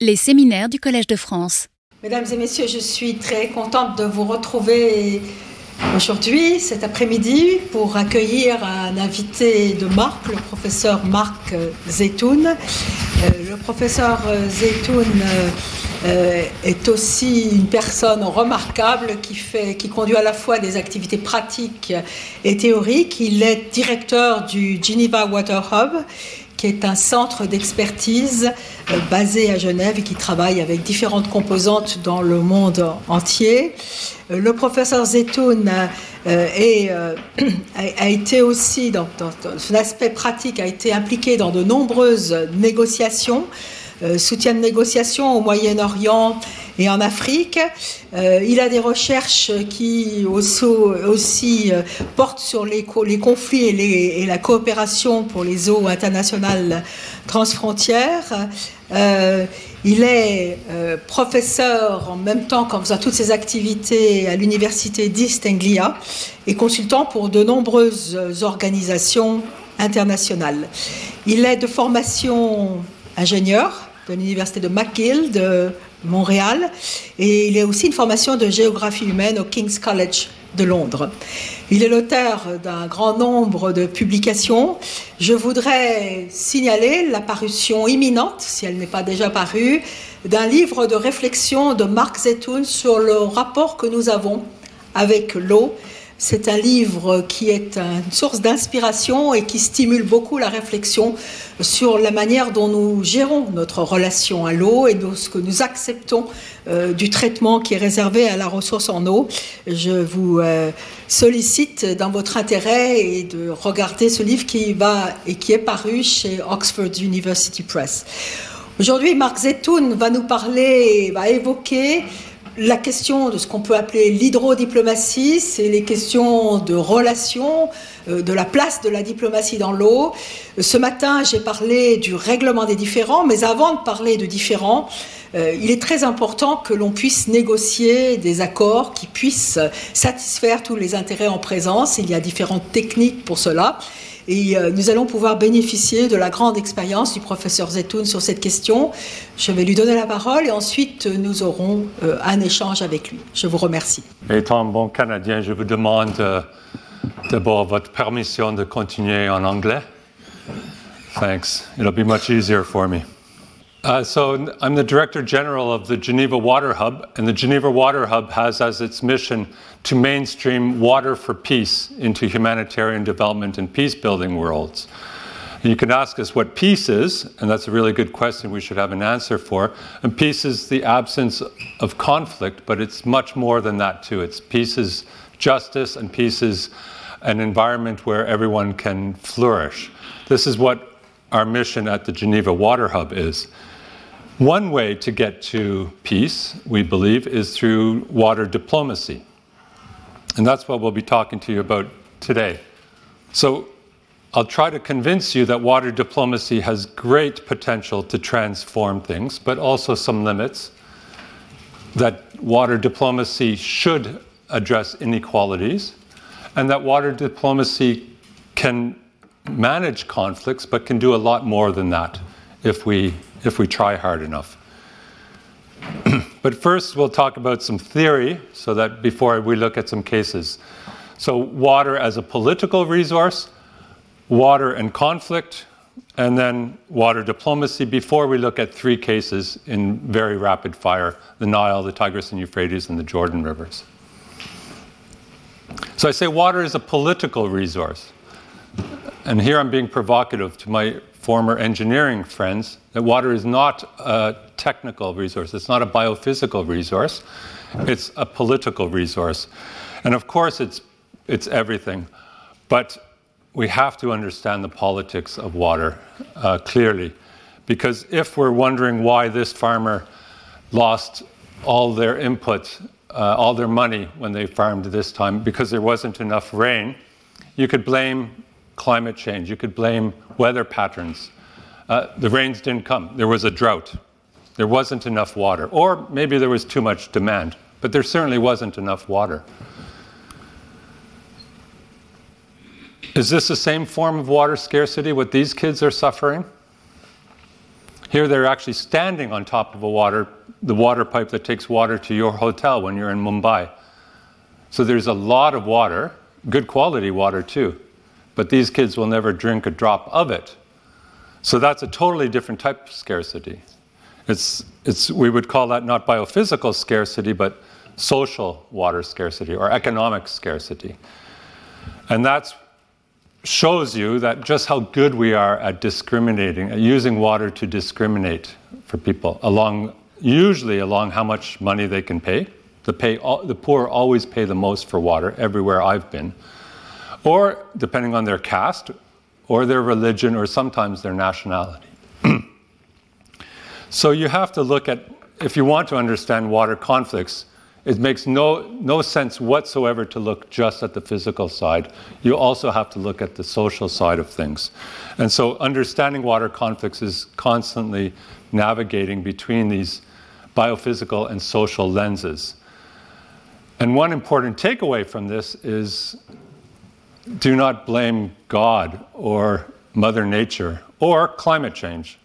Les séminaires du Collège de France. Mesdames et messieurs, je suis très contente de vous retrouver aujourd'hui, cet après-midi, pour accueillir un invité de marque, le professeur Marc Zeytoun. Euh, le professeur euh, est aussi une personne remarquable qui, fait, qui conduit à la fois des activités pratiques et théoriques. Il est directeur du Geneva Water Hub qui est un centre d'expertise euh, basé à Genève et qui travaille avec différentes composantes dans le monde entier. Euh, le professeur Zetoun euh, a, été aussi, dans, son aspect pratique, a été impliqué dans de nombreuses négociations, soutien de négociations au Moyen-Orient et en Afrique. Euh, il a des recherches qui aussi, euh, portent sur les, conflits et, la coopération pour les eaux internationales transfrontières. Euh, il est professeur en même temps qu'en faisant toutes ses activités à l'université d'East Anglia et consultant pour de nombreuses organisations internationales. Il est de formation ingénieur de l'université de McGill de Montréal, et il a aussi une formation de géographie humaine au King's College de Londres. Il est l'auteur d'un grand nombre de publications. Je voudrais signaler l'apparition imminente, si elle n'est pas déjà parue, d'un livre de réflexion de Marc Zetoun sur le rapport que nous avons avec l'eau c'est un livre qui est une source d'inspiration et qui stimule beaucoup la réflexion sur la manière dont nous gérons notre relation à l'eau et de ce que nous acceptons euh, du traitement qui est réservé à la ressource en eau. Je vous euh, sollicite dans votre intérêt de regarder ce livre qui va et qui est paru chez Oxford University Press. Aujourd'hui, Marc Zetoun va nous parler, va évoquer la question de ce qu'on peut appeler l'hydrodiplomatie, c'est les questions de relations, euh, de la place de la diplomatie dans l'eau. Ce matin, j'ai parlé du règlement des différends, mais avant de parler de différends, euh, il est très important que l'on puisse négocier des accords qui puissent satisfaire tous les intérêts en présence. Il y a différentes techniques pour cela. Et euh, nous allons pouvoir bénéficier de la grande expérience du professeur Zetoun sur cette question. Je vais lui donner la parole et ensuite nous aurons euh, un échange avec lui. Je vous remercie. Étant bon Canadien, je vous demande euh, d'abord votre permission de continuer en anglais. Thanks. It'll be much easier for me. Uh, so, I'm the Director General of the Geneva Water Hub, and the Geneva Water Hub has as its mission to mainstream water for peace into humanitarian development and peace building worlds. You can ask us what peace is, and that's a really good question we should have an answer for. And peace is the absence of conflict, but it's much more than that, too. It's peace is justice, and peace is an environment where everyone can flourish. This is what our mission at the Geneva Water Hub is. One way to get to peace, we believe, is through water diplomacy. And that's what we'll be talking to you about today. So I'll try to convince you that water diplomacy has great potential to transform things, but also some limits. That water diplomacy should address inequalities, and that water diplomacy can manage conflicts, but can do a lot more than that if we if we try hard enough. but first, we'll talk about some theory so that before we look at some cases. So, water as a political resource, water and conflict, and then water diplomacy before we look at three cases in very rapid fire the Nile, the Tigris and Euphrates, and the Jordan rivers. So, I say water is a political resource. And here I'm being provocative to my former engineering friends that water is not a technical resource, it's not a biophysical resource, it's a political resource. And of course, it's, it's everything. But we have to understand the politics of water uh, clearly. Because if we're wondering why this farmer lost all their input, uh, all their money when they farmed this time, because there wasn't enough rain, you could blame climate change, you could blame weather patterns. Uh, the rains didn't come, there was a drought. There wasn't enough water. Or maybe there was too much demand, but there certainly wasn't enough water. Is this the same form of water scarcity, what these kids are suffering? Here they're actually standing on top of a water, the water pipe that takes water to your hotel when you're in Mumbai. So there's a lot of water, good quality water too, but these kids will never drink a drop of it. So that's a totally different type of scarcity. It's, it's, we would call that not biophysical scarcity, but social water scarcity or economic scarcity. And that shows you that just how good we are at discriminating, at using water to discriminate for people along, usually along how much money they can pay. The, pay, the poor always pay the most for water everywhere I've been. Or depending on their caste, or their religion, or sometimes their nationality. so you have to look at, if you want to understand water conflicts, it makes no, no sense whatsoever to look just at the physical side. You also have to look at the social side of things. And so understanding water conflicts is constantly navigating between these biophysical and social lenses. And one important takeaway from this is do not blame God or Mother Nature or climate change.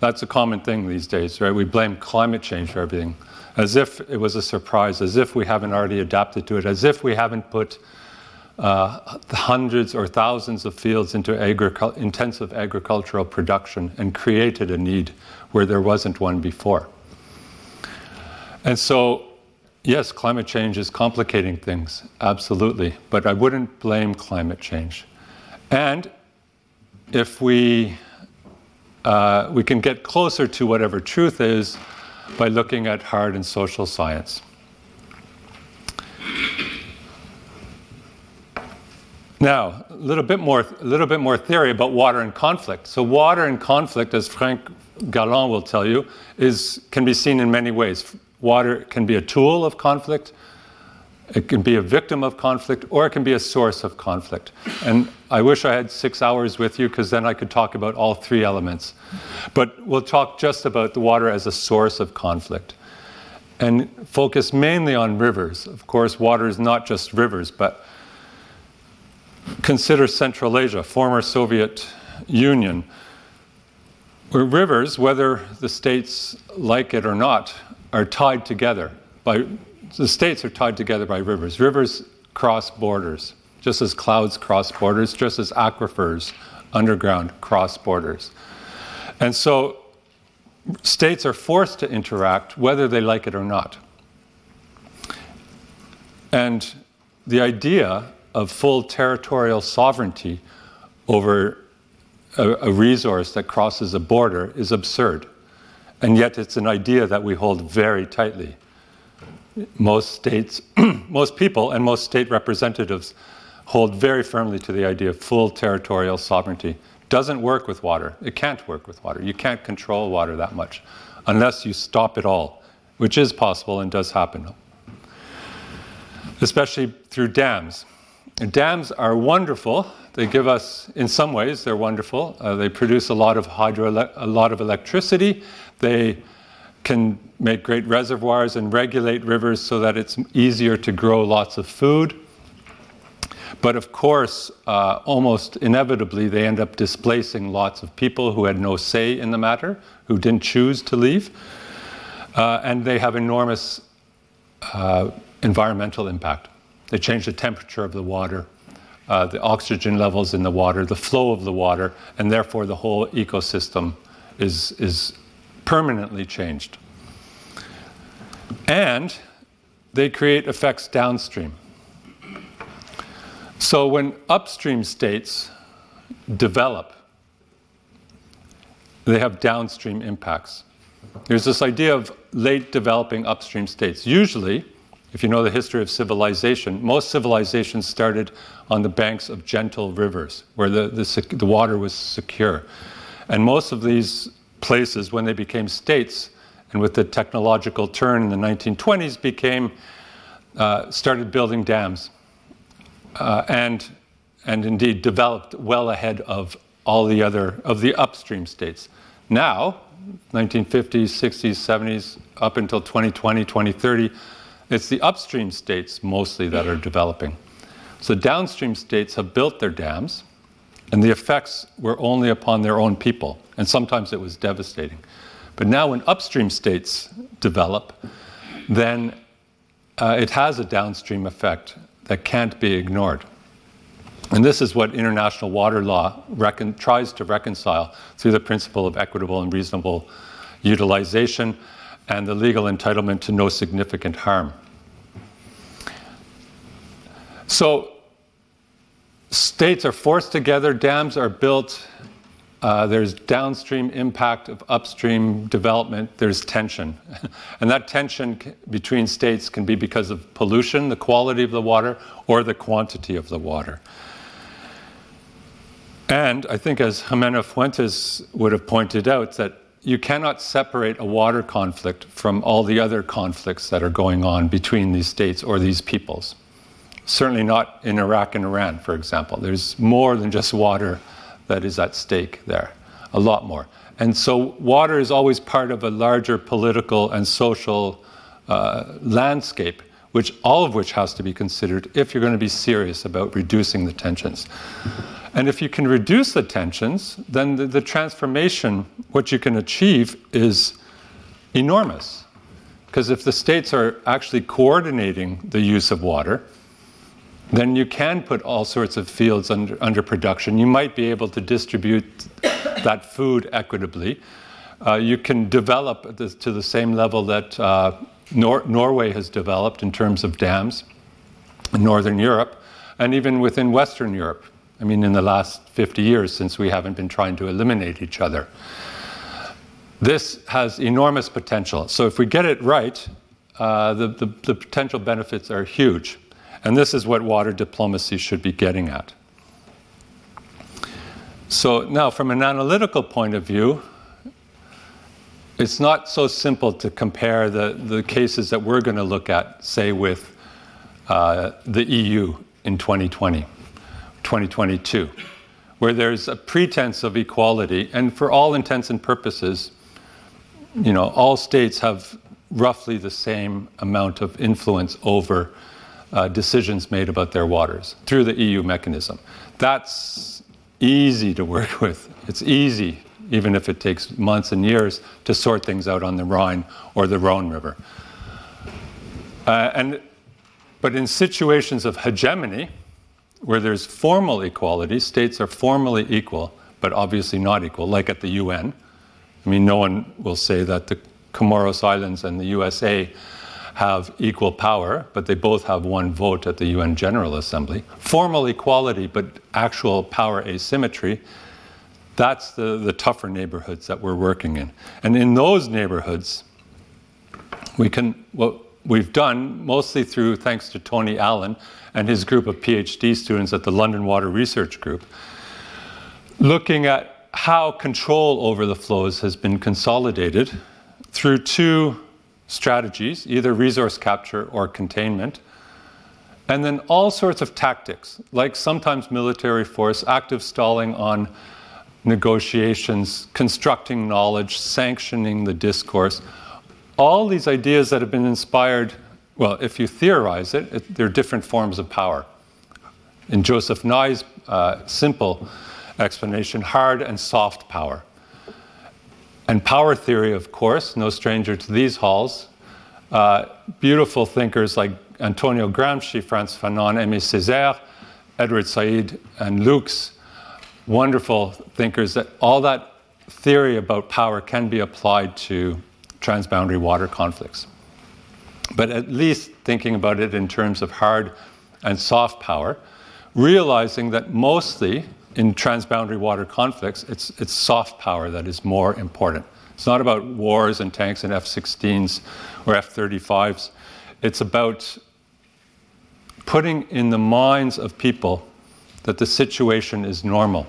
That's a common thing these days, right? We blame climate change for everything as if it was a surprise, as if we haven't already adapted to it, as if we haven't put uh, hundreds or thousands of fields into intensive agricultural production and created a need where there wasn't one before. And so, yes, climate change is complicating things, absolutely, but I wouldn't blame climate change. And if we, uh, we can get closer to whatever truth is, by looking at hard and social science. Now, a little bit more, a little bit more theory about water and conflict. So, water and conflict, as Franck Galland will tell you, is, can be seen in many ways. Water can be a tool of conflict, it can be a victim of conflict, or it can be a source of conflict. And I wish I had six hours with you because then I could talk about all three elements. But we'll talk just about the water as a source of conflict and focus mainly on rivers. Of course, water is not just rivers, but consider Central Asia, former Soviet Union, where rivers, whether the states like it or not, are tied together by the states are tied together by rivers. Rivers cross borders, just as clouds cross borders, just as aquifers underground cross borders. And so states are forced to interact whether they like it or not. And the idea of full territorial sovereignty over a, a, resource that crosses a border is absurd. And yet it's an idea that we hold very tightly most states, most people, and most state representatives hold very firmly to the idea of full territorial sovereignty. Doesn't work with water. It can't work with water. You can't control water that much unless you stop it all, which is possible and does happen, especially through dams. Dams are wonderful. They give us, in some ways, they're wonderful. Uh, they produce a lot of hydro, a lot of electricity. They can make great reservoirs and regulate rivers so that it's easier to grow lots of food. But of course, uh, almost inevitably, they end up displacing lots of people who had no say in the matter, who didn't choose to leave. Uh, and they have enormous uh, environmental impact. They change the temperature of the water, uh, the oxygen levels in the water, the flow of the water, and therefore the whole ecosystem is, is permanently changed. And they create effects downstream. So when upstream states develop, they have downstream impacts. There's this idea of late developing upstream states. Usually, if you know the history of civilization, most civilizations started on the banks of gentle rivers where the, the, the water was secure. And most of these places, when they became states, and with the technological turn in the 1920s, became uh, started building dams, uh, and and indeed developed well ahead of all the other of the upstream states. Now, 1950s, 60s, 70s, up until 2020, 2030, it's the upstream states mostly that are developing. So downstream states have built their dams And the effects were only upon their own people, and sometimes it was devastating. But now, when upstream states develop, then uh, it has a downstream effect that can't be ignored. And this is what international water law recon- tries to reconcile through the principle of equitable and reasonable utilization and the legal entitlement to no significant harm. So, states are forced together, dams are built, uh, there's downstream impact of upstream development, there's tension. and that tension c- between states can be because of pollution, the quality of the water, or the quantity of the water. And I think, as Ximena Fuentes would have pointed out, that you cannot separate a water conflict from all the other conflicts that are going on between these states or these peoples. Certainly not in Iraq and Iran, for example. There's more than just water that is at stake there, a lot more. And so, water is always part of a larger political and social uh, landscape, which all of which has to be considered if you're going to be serious about reducing the tensions. And if you can reduce the tensions, then the, the transformation, what you can achieve, is enormous. Because if the states are actually coordinating the use of water, then you can put all sorts of fields under, under production. You might be able to distribute that food equitably. Uh, you can develop this to the same level that uh, Nor- Norway has developed in terms of dams in Northern Europe, and even within Western Europe. I mean, in the last 50 years, since we haven't been trying to eliminate each other. This has enormous potential. So, if we get it right, uh, the, the, the potential benefits are huge. And this is what water diplomacy should be getting at. So, now from an analytical point of view, it's not so simple to compare the, the cases that we're going to look at, say, with uh, the EU in 2020, 2022, where there's a pretense of equality, and for all intents and purposes, you know, all states have roughly the same amount of influence over uh, decisions made about their waters through the EU mechanism. That's easy to work with. It's easy, even if it takes months and years, to sort things out on the Rhine or the Rhone River. Uh, and, but in situations of hegemony, where there's formal equality, states are formally equal, but obviously not equal, like at the UN. I mean, no one will say that the Comoros Islands and the USA have equal power, but they both have one vote at the UN General Assembly. Formal equality, but actual power asymmetry, that's the, the tougher neighborhoods that we're working in. And in those neighborhoods, we can, what we've done, mostly through thanks to Tony Allan and his group of PhD students at the London Water Research Group, looking at how control over the flows has been consolidated through two strategies, either resource capture or containment, and then all sorts of tactics, like sometimes military force, active stalling on negotiations, constructing knowledge, sanctioning the discourse. All these ideas that have been inspired, well, if you theorize it, it they're different forms of power. In Joseph Nye's uh, simple explanation, hard and soft power. And power theory, of course, no stranger to these halls. Uh, beautiful thinkers like Antonio Gramsci, Frantz Fanon, Aimé Césaire, Edward Said, and Lukes, wonderful thinkers that all that theory about power can be applied to transboundary water conflicts. But at least thinking about it in terms of hard and soft power, realizing that mostly in transboundary water conflicts, it's, it's soft power that is more important. It's not about wars and tanks and F 16s or F 35s. It's about putting in the minds of people that the situation is normal,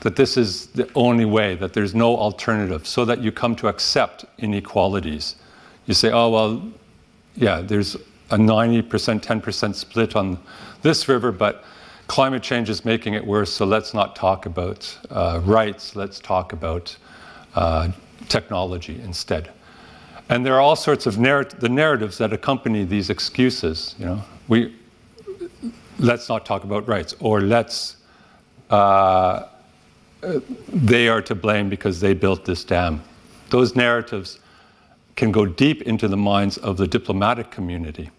that this is the only way, that there's no alternative, so that you come to accept inequalities. You say, oh, well, yeah, there's a 90%, 10% split on this river, but climate change is making it worse, so let's not talk about uh, rights, let's talk about uh, technology instead. And there are all sorts of the narratives that accompany these excuses. You know, we let's not talk about rights, or let's uh, they are to blame because they built this dam. Those narratives can go deep into the minds of the diplomatic community,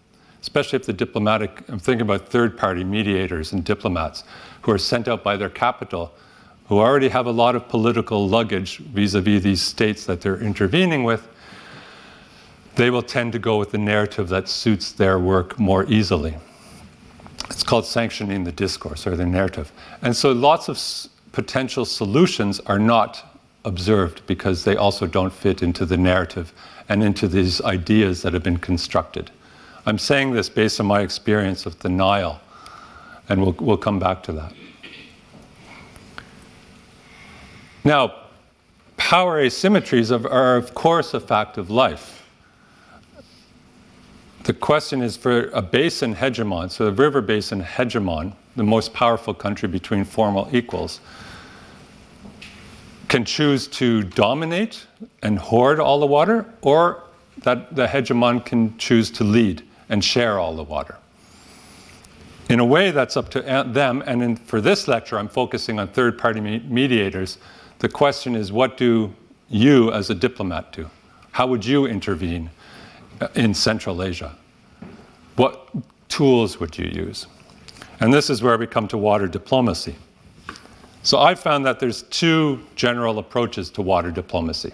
especially if the diplomatic, I'm thinking about third party mediators and diplomats who are sent out by their capital, who already have a lot of political luggage vis a vis these states that they're intervening with. They will tend to go with the narrative that suits their work more easily. It's called sanctioning the discourse or the narrative. And so lots of s- potential solutions are not observed because they also don't fit into the narrative and into these ideas that have been constructed. I'm saying this based on my experience of the Nile, and we'll, we'll come back to that. Now, power asymmetries are, are, of course, a fact of life. The question is for a basin hegemon, so the river basin hegemon, the most powerful country between formal equals, can choose to dominate and hoard all the water, or that the hegemon can choose to lead and share all the water. In a way, that's up to them. And in, for this lecture, I'm focusing on third party me- mediators. The question is what do you, as a diplomat, do? How would you intervene uh, in Central Asia? What tools would you use? And this is where we come to water diplomacy. So I found that there's two general approaches to water diplomacy.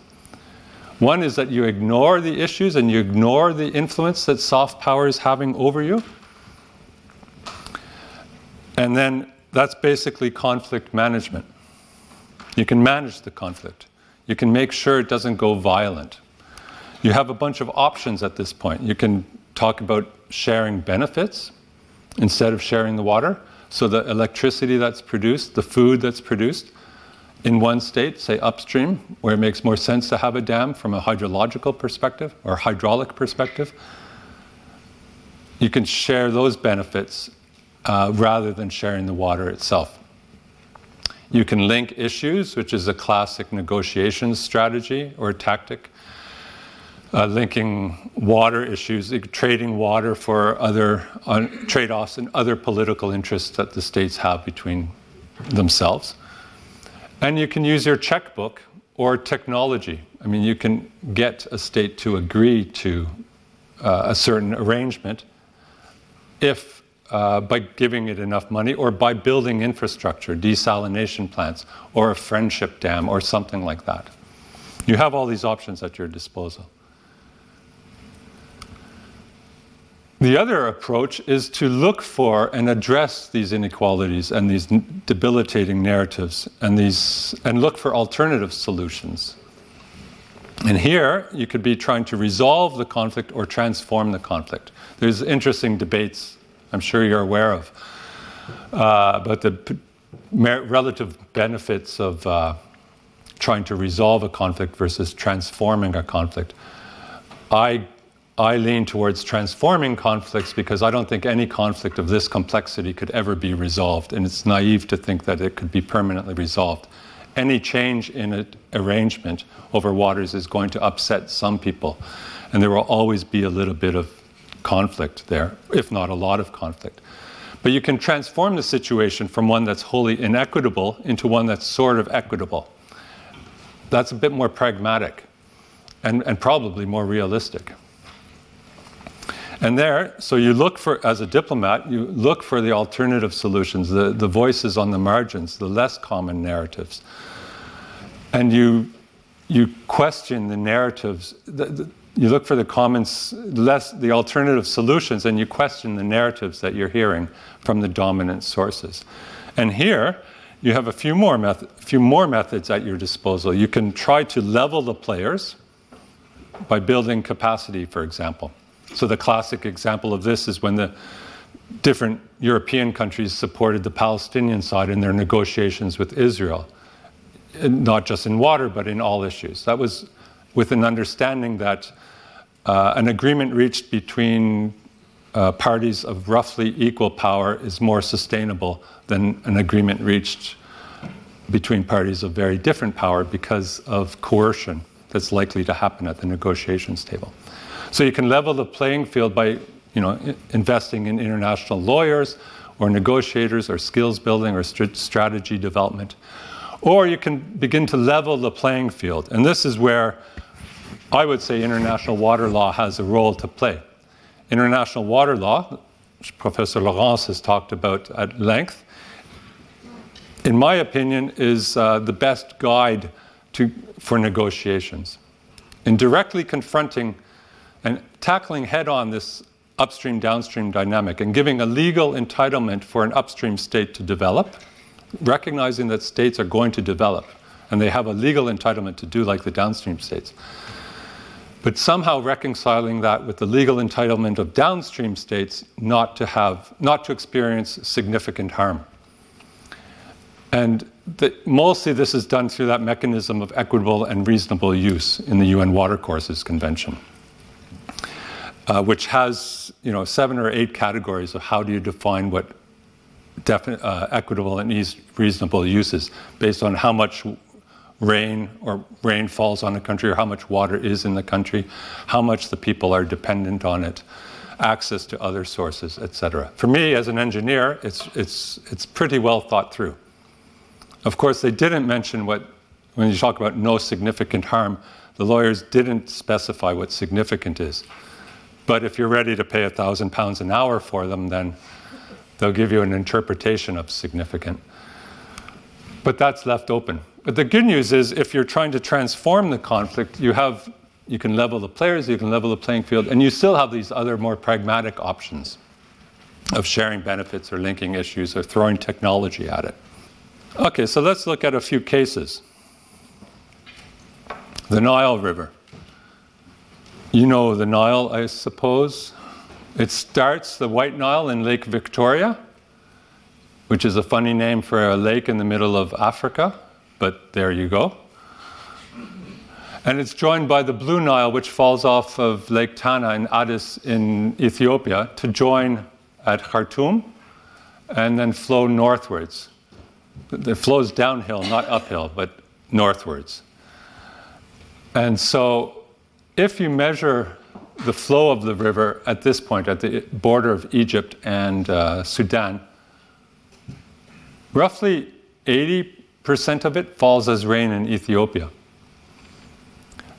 One is that you ignore the issues and you ignore the influence that soft power is having over you. And then that's basically conflict management. You can manage the conflict. You can make sure it doesn't go violent. You have a bunch of options at this point. You can talk about sharing benefits instead of sharing the water. So the electricity that's produced, the food that's produced in one state, say upstream, where it makes more sense to have a dam from a hydrological perspective or hydraulic perspective, you can share those benefits uh, rather than sharing the water itself. You can link issues, which is a classic negotiations strategy or tactic. Uh, linking water issues, trading water for other uh, trade offs and other political interests that the states have between themselves. And you can use your checkbook or technology. I mean, you can get a state to agree to uh, a certain arrangement if uh, by giving it enough money or by building infrastructure, desalination plants, or a friendship dam, or something like that. You have all these options at your disposal. The other approach is to look for and address these inequalities and these debilitating narratives and, these, and look for alternative solutions. And here, you could be trying to resolve the conflict or transform the conflict. There's interesting debates, I'm sure you're aware of, uh, about the relative benefits of uh, trying to resolve a conflict versus transforming a conflict. I I lean towards transforming conflicts because I don't think any conflict of this complexity could ever be resolved, and it's naive to think that it could be permanently resolved. Any change in an arrangement over waters is going to upset some people, and there will always be a little bit of conflict there, if not a lot of conflict. But you can transform the situation from one that's wholly inequitable into one that's sort of equitable. That's a bit more pragmatic and, and probably more realistic. And there, so you look for, as a diplomat, you look for the alternative solutions, the, the voices on the margins, the less common narratives. And you, you question the narratives, the, the, you look for the comments, less, the alternative solutions, and you question the narratives that you're hearing from the dominant sources. And here, you have a few more, method, few more methods at your disposal. You can try to level the players by building capacity, for example. So the classic example of this is when the different European countries supported the Palestinian side in their negotiations with Israel, not just in water, but in all issues. That was with an understanding that uh, an agreement reached between uh, parties of roughly equal power is more sustainable than an agreement reached between parties of very different power because of coercion that's likely to happen at the negotiations table. So you can level the playing field by you know, investing in international lawyers or negotiators or skills building or st- strategy development. Or you can begin to level the playing field. And this is where I would say international water law has a role to play. International water law, which Professor Laurence has talked about at length, in my opinion, is uh, the best guide to, for negotiations. In directly confronting and tackling head on this upstream downstream dynamic and giving a legal entitlement for an upstream state to develop, recognizing that states are going to develop and they have a legal entitlement to do like the downstream states. But somehow reconciling that with the legal entitlement of downstream states not to have not to experience significant harm. And the, mostly this is done through that mechanism of equitable and reasonable use in the UN Watercourses Convention uh, which has you know seven or eight categories of how do you define what defi- uh, equitable and eas- reasonable uses based on how much rain or rain falls on a country or how much water is in the country, how much the people are dependent on it, access to other sources, etc. For me as an engineer, it's it's it's pretty well thought through. Of course, they didn't mention what when you talk about no significant harm, the lawyers didn't specify what significant is. But if you're ready to pay a thousand pounds an hour for them, then they'll give you an interpretation of significant. But that's left open. But the good news is if you're trying to transform the conflict, you have you can level the players, you can level the playing field, and you still have these other more pragmatic options of sharing benefits or linking issues or throwing technology at it. Okay, so let's look at a few cases. The Nile River. You know the Nile, I suppose. It starts the White Nile in Lake Victoria, which is a funny name for a lake in the middle of Africa, but there you go. And it's joined by the Blue Nile, which falls off of Lake Tana in Addis in Ethiopia to join at Khartoum and then flow northwards. It flows downhill, not uphill, but northwards. And so if you measure the flow of the river at this point, at the border of Egypt and uh, Sudan, roughly 80% of it falls as rain in Ethiopia.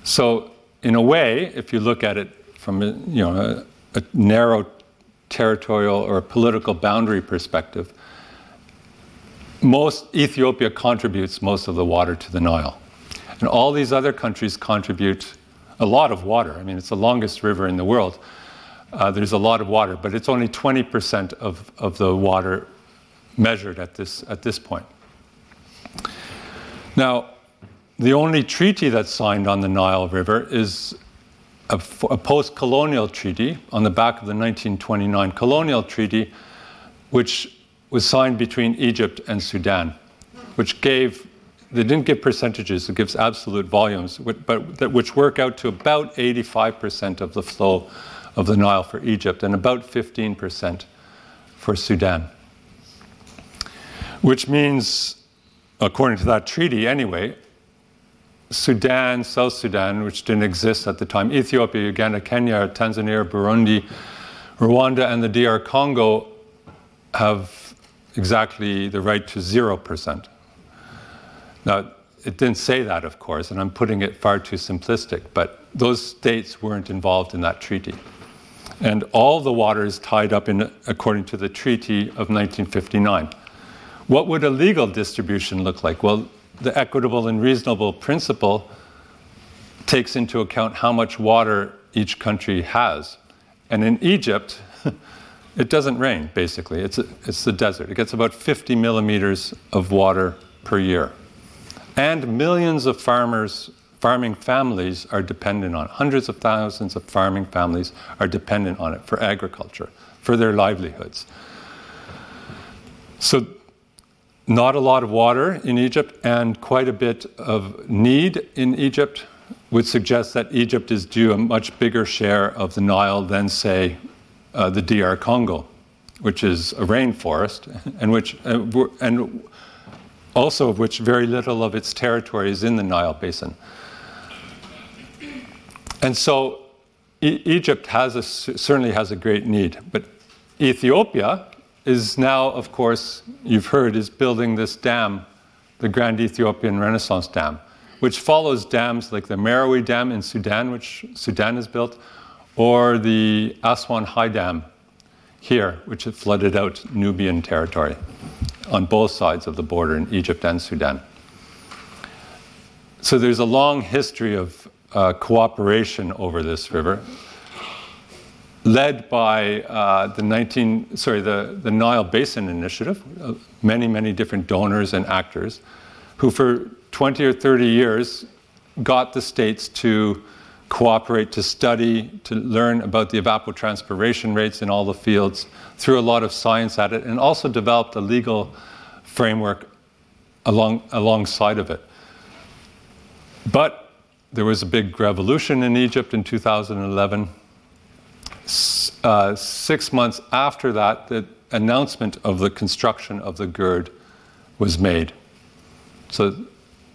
So, in a way, if you look at it from you know, a, a narrow territorial or political boundary perspective, most Ethiopia contributes most of the water to the Nile. And all these other countries contribute a lot of water. I mean, it's the longest river in the world. Uh, there's a lot of water, but it's only 20% of, of the water measured at this, at this point. Now, the only treaty that's signed on the Nile River is a, a post colonial treaty on the back of the 1929 colonial treaty, which was signed between Egypt and Sudan, which gave they didn't give percentages, it gives absolute volumes, but which work out to about 85% of the flow of the Nile for Egypt and about 15% for Sudan. Which means, according to that treaty anyway, Sudan, South Sudan, which didn't exist at the time, Ethiopia, Uganda, Kenya, Tanzania, Burundi, Rwanda, and the DR Congo have exactly the right to 0%. Now, it didn't say that, of course, and I'm putting it far too simplistic, but those states weren't involved in that treaty. And all the water is tied up in, according to the Treaty of 1959. What would a legal distribution look like? Well, the equitable and reasonable principle takes into account how much water each country has. And in Egypt, it doesn't rain, basically. It's, a, it's the desert. It gets about 50 millimeters of water per year. And millions of farmers, farming families are dependent on. Hundreds of thousands of farming families are dependent on it for agriculture, for their livelihoods. So, not a lot of water in Egypt and quite a bit of need in Egypt would suggest that Egypt is due a much bigger share of the Nile than, say, uh, the DR Congo, which is a rainforest, and which uh, and also of which very little of its territory is in the Nile Basin. And so e- Egypt has a, certainly has a great need, but Ethiopia is now, of course, you've heard, is building this dam, the Grand Ethiopian Renaissance Dam, which follows dams like the Merowe Dam in Sudan, which Sudan has built, or the Aswan High Dam here, which had flooded out Nubian territory on both sides of the border in Egypt and Sudan. So there's a long history of uh, cooperation over this river, led by uh, the 19 sorry the, the Nile Basin Initiative, uh, many many different donors and actors, who for 20 or 30 years got the states to cooperate to study, to learn about the evapotranspiration rates in all the fields, threw a lot of science at it, and also developed a legal framework along, alongside of it. But there was a big revolution in Egypt in 2011. Uh, six months after that, the announcement of the construction of the GERD was made. So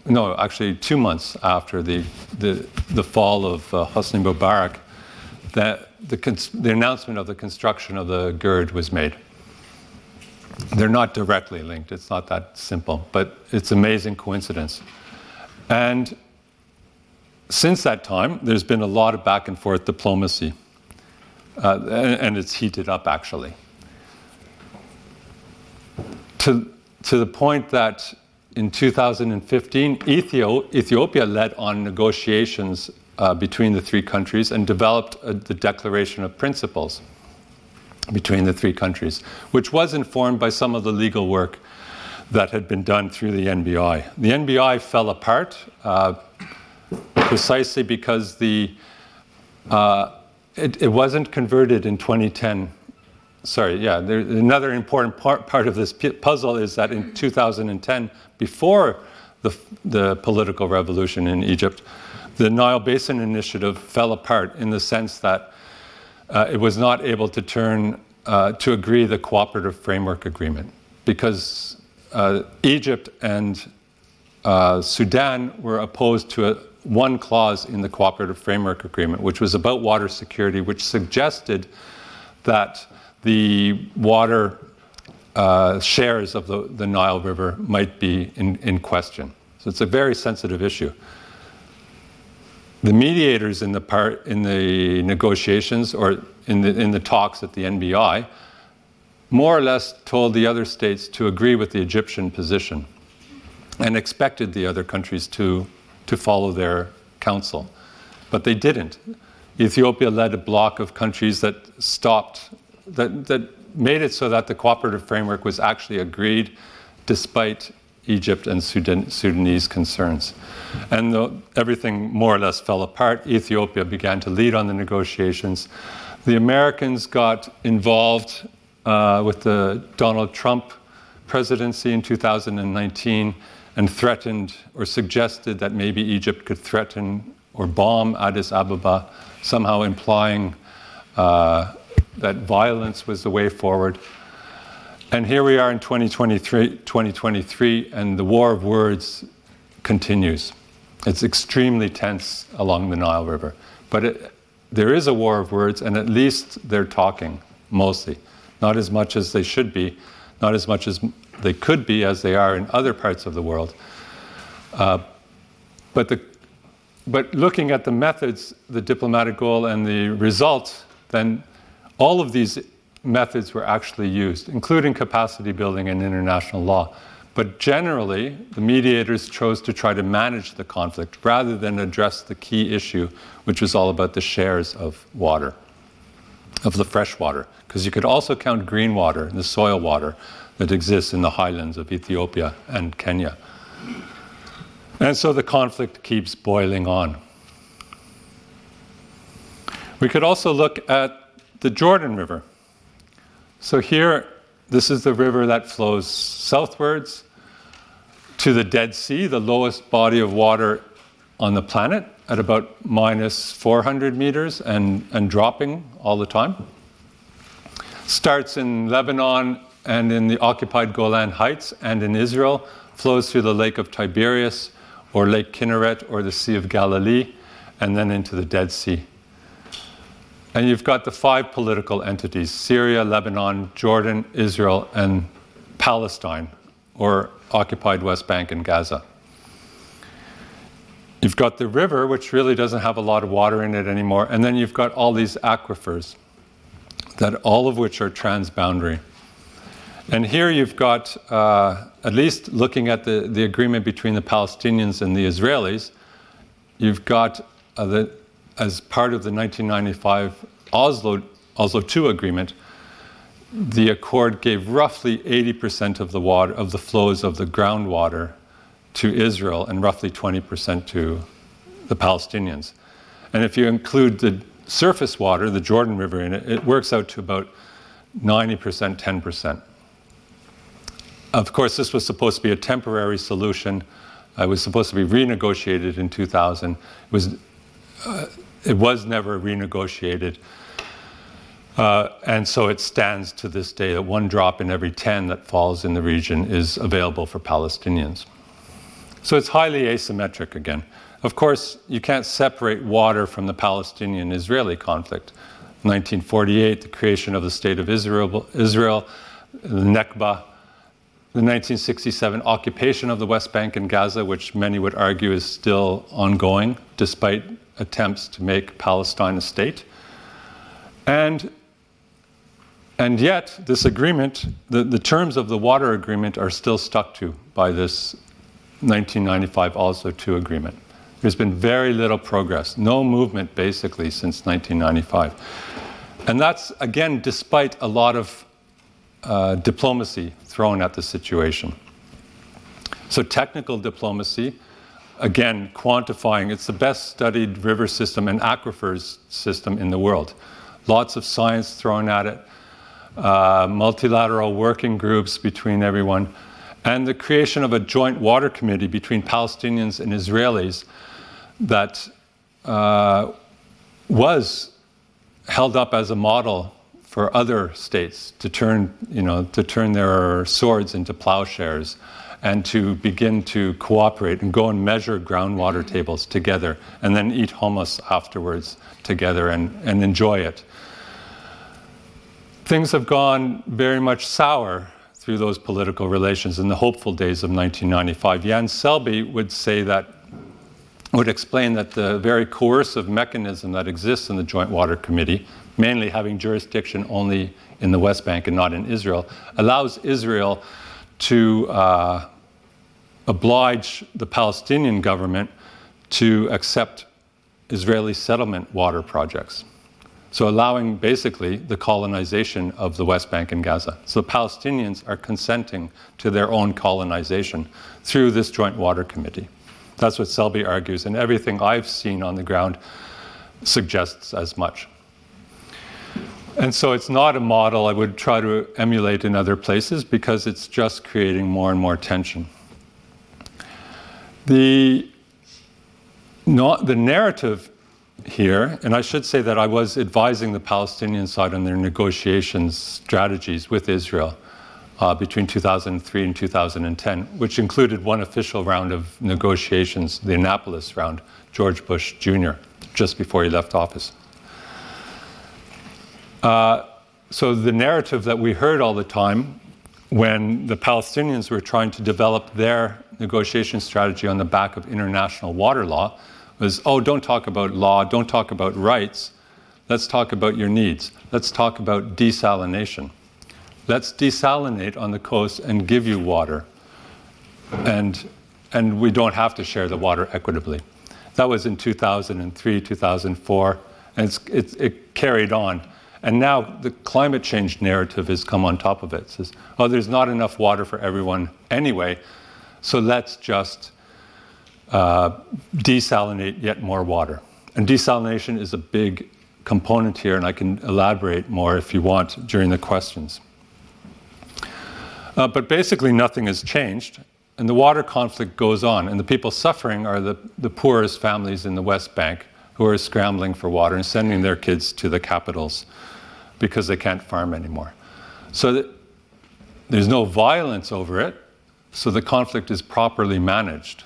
no, actually two months after the, the, the fall of uh, Hosni Mubarak, that the, the announcement of the construction of the GERD was made. They're not directly linked, it's not that simple, but it's amazing coincidence. And since that time, there's been a lot of back and forth diplomacy, uh, and, and it's heated up actually. To, to the point that in 2015, Ethiopia led on negotiations uh, between the three countries and developed a, the Declaration of Principles between the three countries, which was informed by some of the legal work that had been done through the NBI. The NBI fell apart uh, precisely because the uh, it, it wasn't converted in 2010 sorry, yeah, there, another important part, part of this puzzle is that in 2010, before the, the political revolution in Egypt, the Nile Basin Initiative fell apart in the sense that uh, it was not able to turn uh, to agree the cooperative framework agreement because uh, Egypt and uh, Sudan were opposed to a, one clause in the cooperative framework agreement, which was about water security, which suggested that the water uh, shares of the, the Nile River might be in, in question. So it's a very sensitive issue. The mediators in the, part, in the negotiations or in the, in the talks at the NBI more or less told the other states to agree with the Egyptian position and expected the other countries to, to follow their counsel. But they didn't. Ethiopia led a bloc of countries that stopped that, that made it so that the cooperative framework was actually agreed despite Egypt and Sudan, Sudanese concerns. And the, everything more or less fell apart. Ethiopia began to lead on the negotiations. The Americans got involved uh, with the Donald Trump presidency in 2019 and threatened or suggested that maybe Egypt could threaten or bomb Addis Ababa, somehow implying uh, that violence was the way forward. And here we are in 2023, 2023, and the war of words continues. It's extremely tense along the Nile River. But it, there is a war of words, and at least they're talking, mostly. Not as much as they should be, not as much as they could be as they are in other parts of the world. Uh, but, the, but looking at the methods, the diplomatic goal, and the results, then all of these methods were actually used, including capacity building and international law. But generally, the mediators chose to try to manage the conflict rather than address the key issue, which was all about the shares of water, of the fresh water. Because you could also count green water, the soil water that exists in the highlands of Ethiopia and Kenya. And so the conflict keeps boiling on. We could also look at the Jordan River. So here, this is the river that flows southwards to the Dead Sea, the lowest body of water on the planet, at about minus 400 meters and, and dropping all the time. Starts in Lebanon and in the occupied Golan Heights and in Israel, flows through the Lake of Tiberias or Lake Kinneret or the Sea of Galilee, and then into the Dead Sea. And you've got the five political entities Syria, Lebanon, Jordan, Israel, and Palestine, or occupied West Bank and Gaza. You've got the river, which really doesn't have a lot of water in it anymore, and then you've got all these aquifers, that all of which are transboundary. And here you've got, uh, at least looking at the, the agreement between the Palestinians and the Israelis, you've got uh, the, as part of the 1995 Oslo, Oslo II agreement, the accord gave roughly 80% of the water of the flows of the groundwater to Israel and roughly 20% to the Palestinians. And if you include the surface water, the Jordan River in it, it works out to about 90%, 10%. Of course, this was supposed to be a temporary solution. It was supposed to be renegotiated in 2000. It was, uh, it was never renegotiated. Uh, and so it stands to this day that one drop in every 10 that falls in the region is available for Palestinians. So it's highly asymmetric again. Of course, you can't separate water from the Palestinian Israeli conflict. 1948, the creation of the State of Israel, Israel the Nakba, the 1967 occupation of the West Bank and Gaza, which many would argue is still ongoing despite attempts to make Palestine a state. And, and yet, this agreement, the, the terms of the water agreement are still stuck to by this 1995 Oslo II agreement. There's been very little progress, no movement basically since 1995. And that's, again, despite a lot of uh, diplomacy thrown at the situation. So, technical diplomacy, again, quantifying, it's the best studied river system and aquifers system in the world. Lots of science thrown at it, uh, multilateral working groups between everyone and the creation of a joint water committee between Palestinians and Israelis that uh, was held up as a model for other states to turn, you know, to turn their swords into plowshares and to begin to cooperate and go and measure groundwater tables together and then eat hummus afterwards together and, and enjoy it. Things have gone very much sour through those political relations in the hopeful days of 1995. Jan Selby would say that, would explain that the very coercive mechanism that exists in the Joint Water Committee, mainly having jurisdiction only in the West Bank and not in Israel, allows Israel to uh, oblige the Palestinian government to accept Israeli settlement water projects. So, allowing basically the colonization of the West Bank and Gaza. So, the Palestinians are consenting to their own colonization through this Joint Water Committee. That's what Selby argues, and everything I've seen on the ground suggests as much. And so, it's not a model I would try to emulate in other places because it's just creating more and more tension. The, not, the narrative here, and I should say that I was advising the Palestinian side on their negotiations strategies with Israel uh, between 2003 and 2010, which included one official round of negotiations, the Annapolis round, George Bush Jr., just before he left office. Uh, so the narrative that we heard all the time when the Palestinians were trying to develop their negotiation strategy on the back of international water law was, oh, don't talk about law, don't talk about rights. Let's talk about your needs. Let's talk about desalination. Let's desalinate on the coast and give you water. And, and we don't have to share the water equitably. That was in 2003, 2004, and it, it carried on. And now the climate change narrative has come on top of it. It says, oh, there's not enough water for everyone anyway, so let's just uh, desalinate yet more water. And desalination is a big component here, and I can elaborate more if you want during the questions. Uh, but basically, nothing has changed, and the water conflict goes on, and the people suffering are the, the poorest families in the West Bank who are scrambling for water and sending their kids to the capitals because they can't farm anymore. So there's no violence over it, so the conflict is properly managed.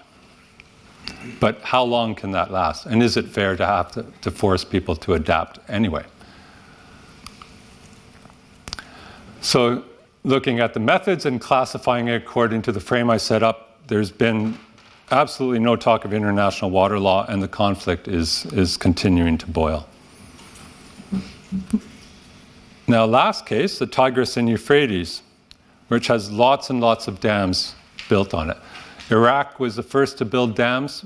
But how long can that last? And is it fair to have to, to force people to adapt anyway? So, looking at the methods and classifying it according to the frame I set up, there's been absolutely no talk of international water law, and the conflict is, is continuing to boil. Now, last case, the Tigris and Euphrates, which has lots and lots of dams built on it. Iraq was the first to build dams.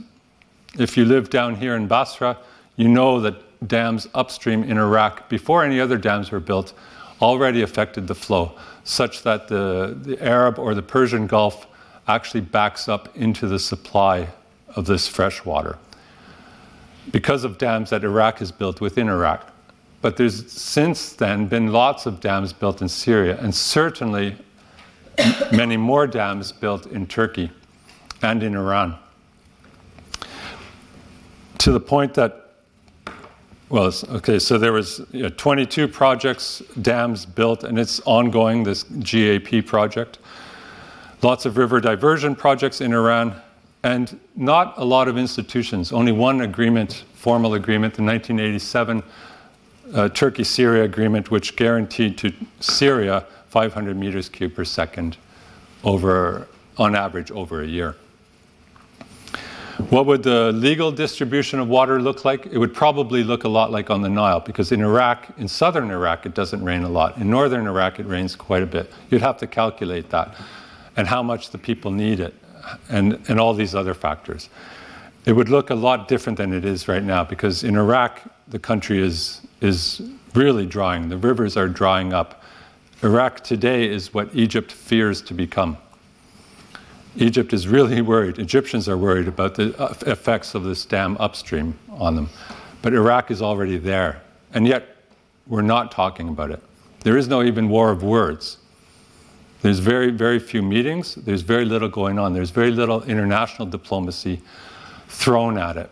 If you live down here in Basra, you know that dams upstream in Iraq, before any other dams were built, already affected the flow, such that the, the Arab or the Persian Gulf actually backs up into the supply of this fresh water because of dams that Iraq has built within Iraq. But there's since then been lots of dams built in Syria, and certainly many more dams built in Turkey and in Iran. To the point that, well, okay, so there was you know, 22 projects, dams built, and it's ongoing, this GAP project. Lots of river diversion projects in Iran, and not a lot of institutions. Only one agreement, formal agreement, the 1987 uh, Turkey Syria agreement, which guaranteed to Syria 500 meters cubed per second over, on average, over a year. What would the legal distribution of water look like? It would probably look a lot like on the Nile, because in Iraq, in southern Iraq, it doesn't rain a lot. In northern Iraq, it rains quite a bit. You'd have to calculate that and how much the people need it, and, and all these other factors. It would look a lot different than it is right now, because in Iraq, the country is, is really drying. The rivers are drying up. Iraq today is what Egypt fears to become. Egypt is really worried. Egyptians are worried about the uh, effects of this dam upstream on them. But Iraq is already there. And yet, we're not talking about it. There is no even war of words. There's very, very few meetings. There's very little going on. There's very little international diplomacy thrown at it.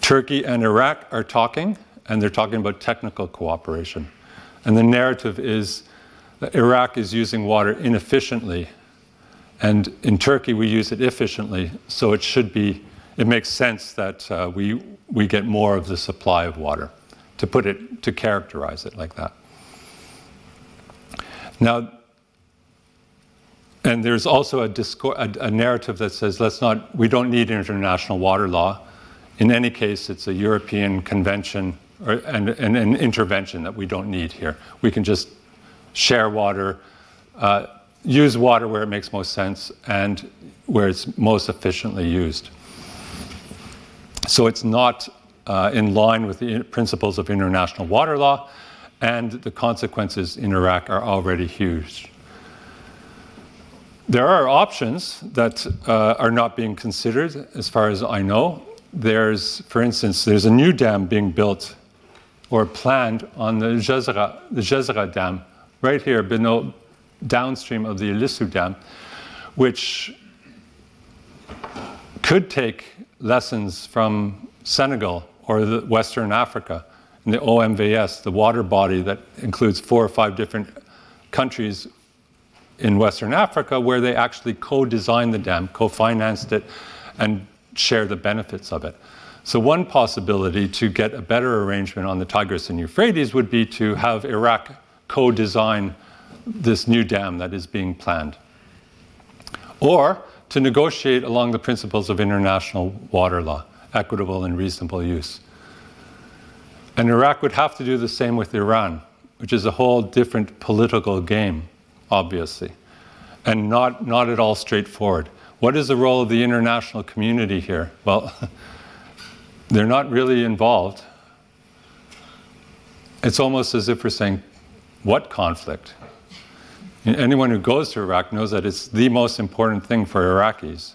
Turkey and Iraq are talking, and they're talking about technical cooperation. And the narrative is that Iraq is using water inefficiently, and in Turkey we use it efficiently, so it should be, it makes sense that uh, we, we get more of the supply of water, to put it, to characterize it like that. Now, and there's also a, discourse, a, a, narrative that says, let's not, we don't need international water law. In any case, it's a European convention or, and, an intervention that we don't need here. We can just share water, uh, use water where it makes most sense, and where it's most efficiently used. So it's not uh, in line with the principles of international water law, and the consequences in Iraq are already huge. There are options that uh, are not being considered, as far as I know. There's, for instance, there's a new dam being built or planned on the Jezera, the Jezera Dam, right here, below, downstream of the Ilisu Dam, which could take lessons from Senegal or Western Africa and the OMVS, the water body that includes four or five different countries in Western Africa where they actually co designed the dam, co financed it, and share the benefits of it. So, one possibility to get a better arrangement on the Tigris and Euphrates would be to have Iraq co design this new dam that is being planned. Or to negotiate along the principles of international water law, equitable and reasonable use. And Iraq would have to do the same with Iran, which is a whole different political game obviously, and not, not at all straightforward. What is the role of the international community here? Well, they're not really involved. It's almost as if we're saying, what conflict? Anyone who goes to Iraq knows that it's the most important thing for Iraqis.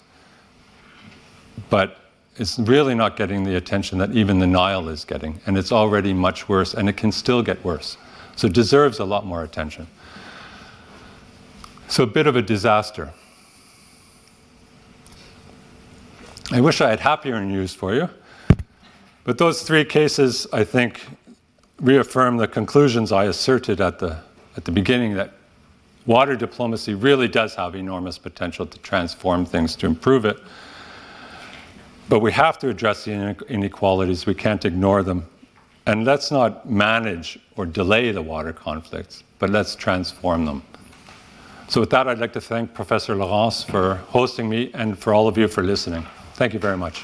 But it's really not getting the attention that even the Nile is getting. And it's already much worse, and it can still get worse. So it deserves a lot more attention. So, a bit of a disaster. I wish I had happier news for you. But those three cases, I think, reaffirm the conclusions I asserted at the, at the beginning that water diplomacy really does have enormous potential to transform things, to improve it. But we have to address the inequalities, we can't ignore them. And let's not manage or delay the water conflicts, but let's transform them. So, with that, I'd like to thank Professor Laurence for hosting me and for all of you for listening. Thank you very much.